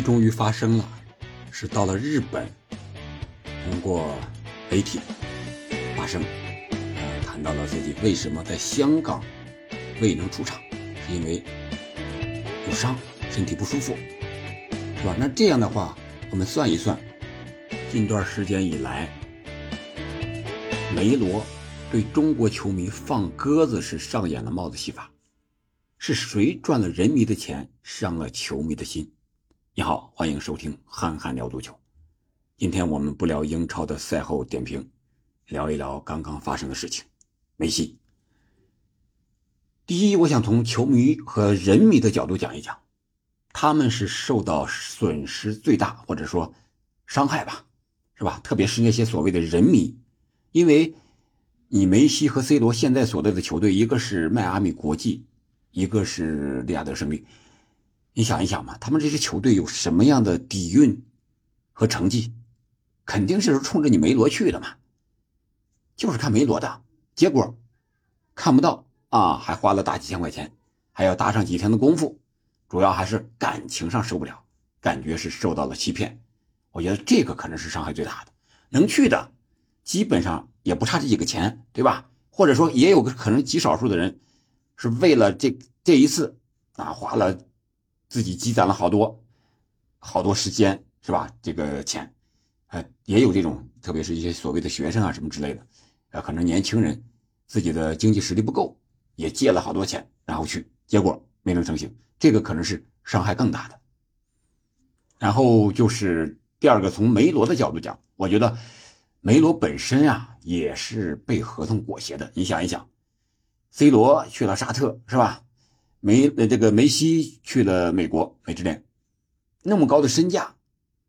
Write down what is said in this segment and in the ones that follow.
终于发生了，是到了日本，通过媒体发生，谈到了自己为什么在香港未能出场，是因为有伤，身体不舒服，是吧？那这样的话，我们算一算，近段时间以来，梅罗对中国球迷放鸽子是上演了帽子戏法，是谁赚了人迷的钱，伤了球迷的心？你好，欢迎收听《憨憨聊足球》。今天我们不聊英超的赛后点评，聊一聊刚刚发生的事情。梅西，第一，我想从球迷和人迷的角度讲一讲，他们是受到损失最大，或者说伤害吧，是吧？特别是那些所谓的人迷，因为你梅西和 C 罗现在所在的球队，一个是迈阿密国际，一个是利雅得胜利。你想一想嘛，他们这支球队有什么样的底蕴和成绩，肯定是冲着你梅罗去的嘛，就是看梅罗的结果，看不到啊，还花了大几千块钱，还要搭上几天的功夫，主要还是感情上受不了，感觉是受到了欺骗，我觉得这个可能是伤害最大的。能去的，基本上也不差这几个钱，对吧？或者说也有个可能极少数的人，是为了这这一次啊花了。自己积攒了好多，好多时间是吧？这个钱，呃，也有这种，特别是一些所谓的学生啊什么之类的，呃，可能年轻人自己的经济实力不够，也借了好多钱，然后去，结果没能成行，这个可能是伤害更大的。然后就是第二个，从梅罗的角度讲，我觉得梅罗本身啊也是被合同裹挟的。你想一想，C 罗去了沙特是吧？梅呃，这个梅西去了美国，美职联，那么高的身价，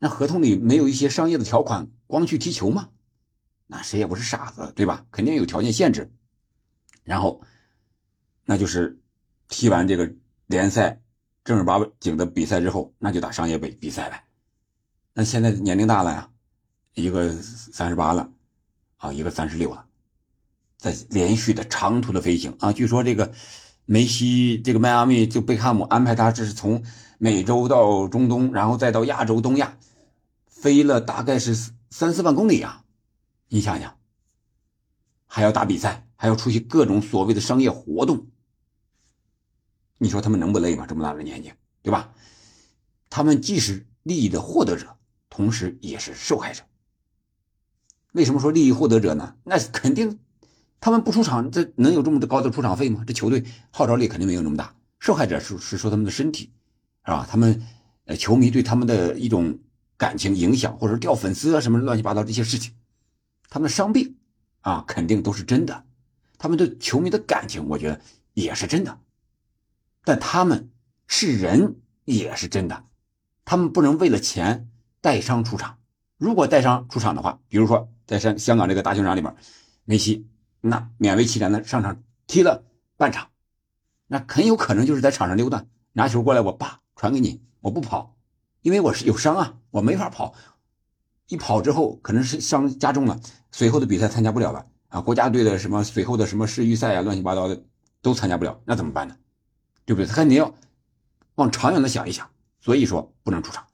那合同里没有一些商业的条款，光去踢球吗？那谁也不是傻子，对吧？肯定有条件限制。然后，那就是踢完这个联赛正儿八经的比赛之后，那就打商业杯比赛呗。那现在年龄大了呀，一个三十八了，啊，一个三十六了，在连续的长途的飞行啊，据说这个。梅西这个迈阿密就贝克汉姆安排他，这是从美洲到中东，然后再到亚洲、东亚，飞了大概是三四万公里啊！你想想，还要打比赛，还要出席各种所谓的商业活动，你说他们能不累吗？这么大的年纪，对吧？他们既是利益的获得者，同时也是受害者。为什么说利益获得者呢？那肯定。他们不出场，这能有这么高的出场费吗？这球队号召力肯定没有那么大。受害者是是说他们的身体，是吧？他们，呃，球迷对他们的一种感情影响，或者掉粉丝啊什么乱七八糟这些事情，他们的伤病啊，肯定都是真的。他们对球迷的感情，我觉得也是真的。但他们是人，也是真的。他们不能为了钱带伤出场。如果带伤出场的话，比如说在香香港这个大球场里面，梅西。那勉为其难的上场踢了半场，那很有可能就是在场上溜达，拿球过来我叭传给你，我不跑，因为我是有伤啊，我没法跑，一跑之后可能是伤加重了，随后的比赛参加不了了啊，国家队的什么随后的什么世预赛啊，乱七八糟的都参加不了，那怎么办呢？对不对？他肯定要往长远的想一想，所以说不能出场。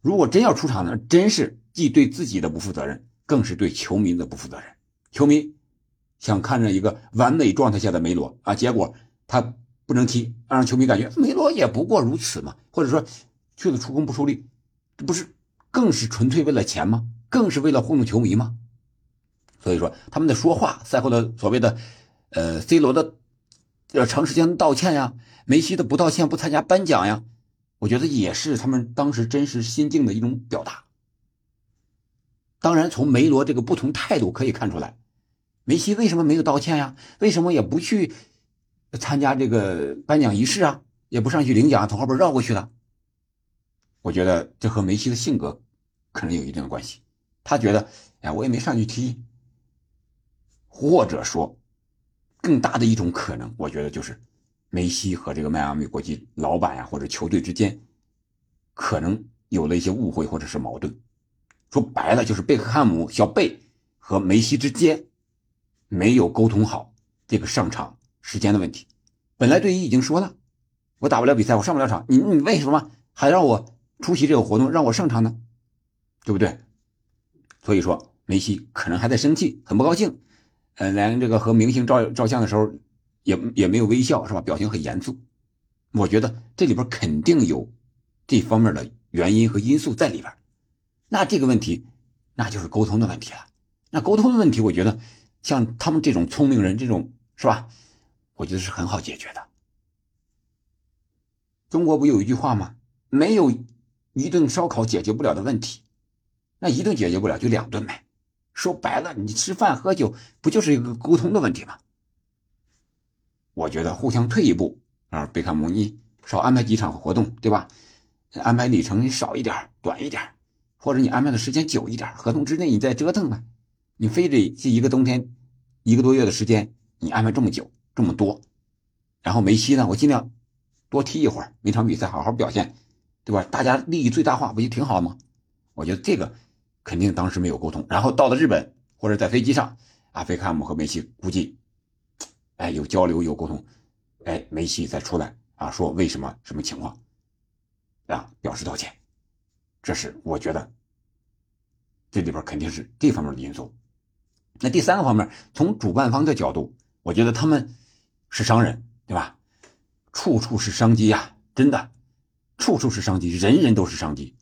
如果真要出场呢，真是既对自己的不负责任，更是对球迷的不负责任，球迷。想看着一个完美状态下的梅罗啊，结果他不能踢，让球迷感觉梅罗也不过如此嘛，或者说去了出工不出力，这不是更是纯粹为了钱吗？更是为了糊弄球迷吗？所以说他们的说话，赛后的所谓的呃 C 罗的呃长时间道歉呀，梅西的不道歉不参加颁奖呀，我觉得也是他们当时真实心境的一种表达。当然，从梅罗这个不同态度可以看出来。梅西为什么没有道歉呀？为什么也不去参加这个颁奖仪式啊？也不上去领奖，从后边绕过去了。我觉得这和梅西的性格可能有一定的关系。他觉得，哎，我也没上去踢。或者说，更大的一种可能，我觉得就是梅西和这个迈阿密国际老板呀，或者球队之间可能有了一些误会或者是矛盾。说白了，就是贝克汉姆小贝和梅西之间。没有沟通好这个上场时间的问题。本来队医已经说了，我打不了比赛，我上不了场。你你为什么还让我出席这个活动，让我上场呢？对不对？所以说，梅西可能还在生气，很不高兴。呃，连这个和明星照照相的时候，也也没有微笑，是吧？表情很严肃。我觉得这里边肯定有这方面的原因和因素在里边。那这个问题，那就是沟通的问题了。那沟通的问题，我觉得像他们这种聪明人，这种是吧？我觉得是很好解决的。中国不有一句话吗？没有一顿烧烤解决不了的问题，那一顿解决不了就两顿呗。说白了，你吃饭喝酒不就是一个沟通的问题吗？我觉得互相退一步啊，贝克姆你少安排几场活动，对吧？安排里程少一点、短一点，或者你安排的时间久一点，合同之内你再折腾呗。你非得这一个冬天一个多月的时间，你安排这么久这么多，然后梅西呢，我尽量多踢一会儿，每场比赛好好表现，对吧？大家利益最大化不就挺好吗？我觉得这个。肯定当时没有沟通，然后到了日本或者在飞机上，阿菲卡姆和梅西估计，哎，有交流有沟通，哎，梅西再出来啊，说为什么什么情况，啊，表示道歉，这是我觉得这里边肯定是这方面的因素。那第三个方面，从主办方的角度，我觉得他们是商人，对吧？处处是商机呀，真的，处处是商机，人人都是商机。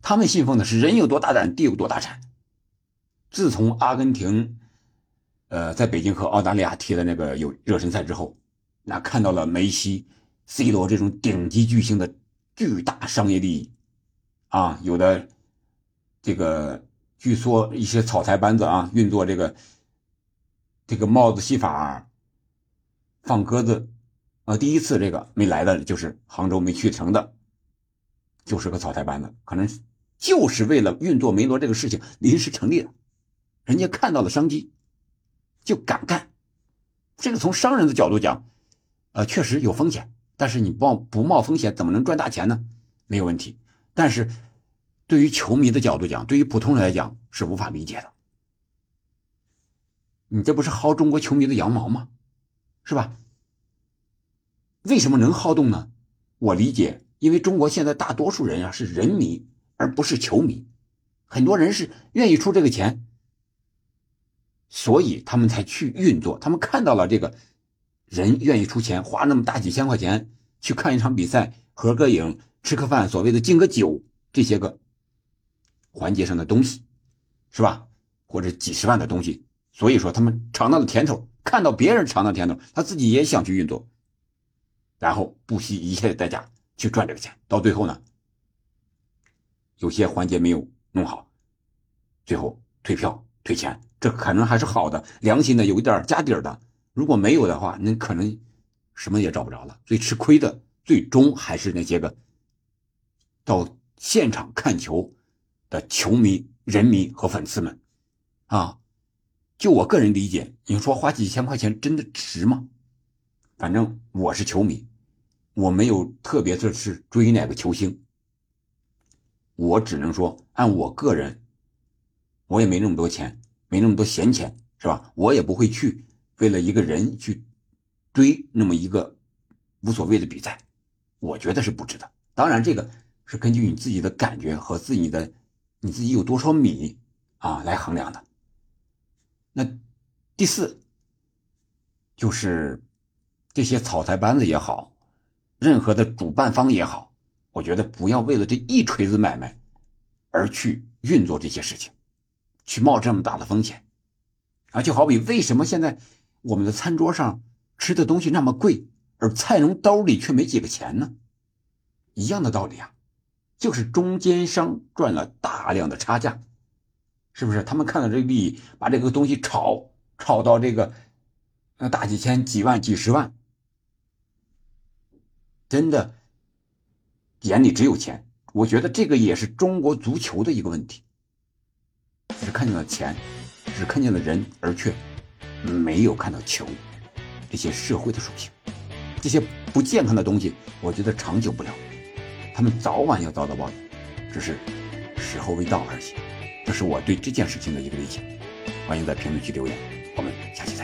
他们信奉的是人有多大胆，地有多大产。自从阿根廷，呃，在北京和澳大利亚踢的那个有热身赛之后，那看到了梅西、C 罗这种顶级巨星的巨大商业利益，啊，有的这个据说一些草台班子啊，运作这个这个帽子戏法、放鸽子，呃，第一次这个没来的就是杭州没去成的，就是个草台班子，可能。就是为了运作梅罗这个事情临时成立的，人家看到了商机，就敢干。这个从商人的角度讲，呃，确实有风险，但是你冒不冒风险怎么能赚大钱呢？没有问题。但是对于球迷的角度讲，对于普通人来讲是无法理解的。你这不是薅中国球迷的羊毛吗？是吧？为什么能好动呢？我理解，因为中国现在大多数人啊是人迷。而不是球迷，很多人是愿意出这个钱，所以他们才去运作。他们看到了这个人愿意出钱，花那么大几千块钱去看一场比赛、合个影、吃个饭，所谓的敬个酒这些个环节上的东西，是吧？或者几十万的东西，所以说他们尝到了甜头，看到别人尝到甜头，他自己也想去运作，然后不惜一切代价去赚这个钱，到最后呢？有些环节没有弄好，最后退票退钱，这可能还是好的、良心的，有一点家底儿的。如果没有的话，那可能什么也找不着了。最吃亏的，最终还是那些个到现场看球的球迷、人民和粉丝们啊。就我个人理解，你说花几千块钱真的值吗？反正我是球迷，我没有特别的是追哪个球星。我只能说，按我个人，我也没那么多钱，没那么多闲钱，是吧？我也不会去为了一个人去追那么一个无所谓的比赛，我觉得是不值得。当然，这个是根据你自己的感觉和自己的你自己有多少米啊来衡量的。那第四就是这些草台班子也好，任何的主办方也好。我觉得不要为了这一锤子买卖，而去运作这些事情，去冒这么大的风险，啊，就好比为什么现在我们的餐桌上吃的东西那么贵，而菜农兜里却没几个钱呢？一样的道理啊，就是中间商赚了大量的差价，是不是？他们看到这个利益，把这个东西炒炒到这个呃大几千、几万、几十万，真的。眼里只有钱，我觉得这个也是中国足球的一个问题，只看见了钱，只看见了人，而却没有看到球这些社会的属性，这些不健康的东西，我觉得长久不了，他们早晚要遭到报应，只是时候未到而已。这是我对这件事情的一个理解，欢迎在评论区留言。我们下期